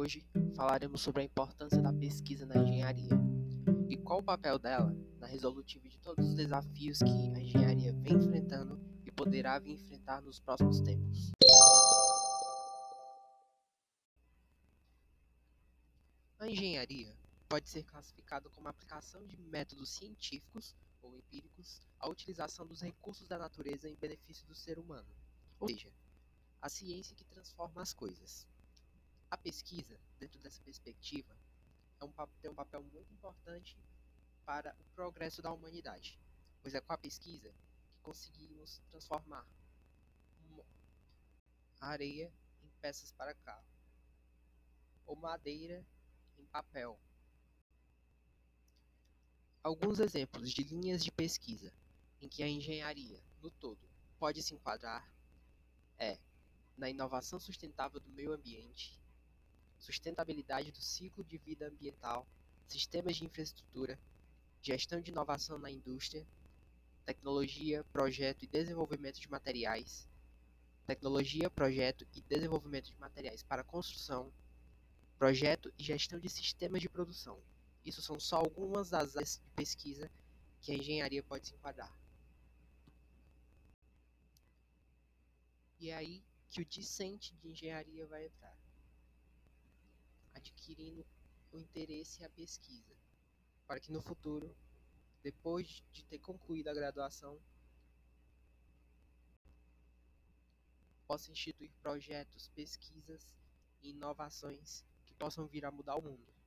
Hoje falaremos sobre a importância da pesquisa na engenharia e qual o papel dela na resolutiva de todos os desafios que a engenharia vem enfrentando e poderá vir enfrentar nos próximos tempos. A engenharia pode ser classificada como a aplicação de métodos científicos ou empíricos à utilização dos recursos da natureza em benefício do ser humano, ou seja, a ciência que transforma as coisas. A pesquisa, dentro dessa perspectiva, é um, tem um papel muito importante para o progresso da humanidade, pois é com a pesquisa que conseguimos transformar areia em peças para carro, ou madeira em papel. Alguns exemplos de linhas de pesquisa em que a engenharia, no todo, pode se enquadrar é na inovação sustentável do meio ambiente, sustentabilidade do ciclo de vida ambiental, sistemas de infraestrutura, gestão de inovação na indústria, tecnologia, projeto e desenvolvimento de materiais, tecnologia, projeto e desenvolvimento de materiais para construção, projeto e gestão de sistemas de produção. Isso são só algumas das áreas de pesquisa que a engenharia pode se enquadrar. E é aí que o discente de engenharia vai entrar adquirindo o interesse e a pesquisa, para que no futuro, depois de ter concluído a graduação, possa instituir projetos, pesquisas e inovações que possam vir a mudar o mundo.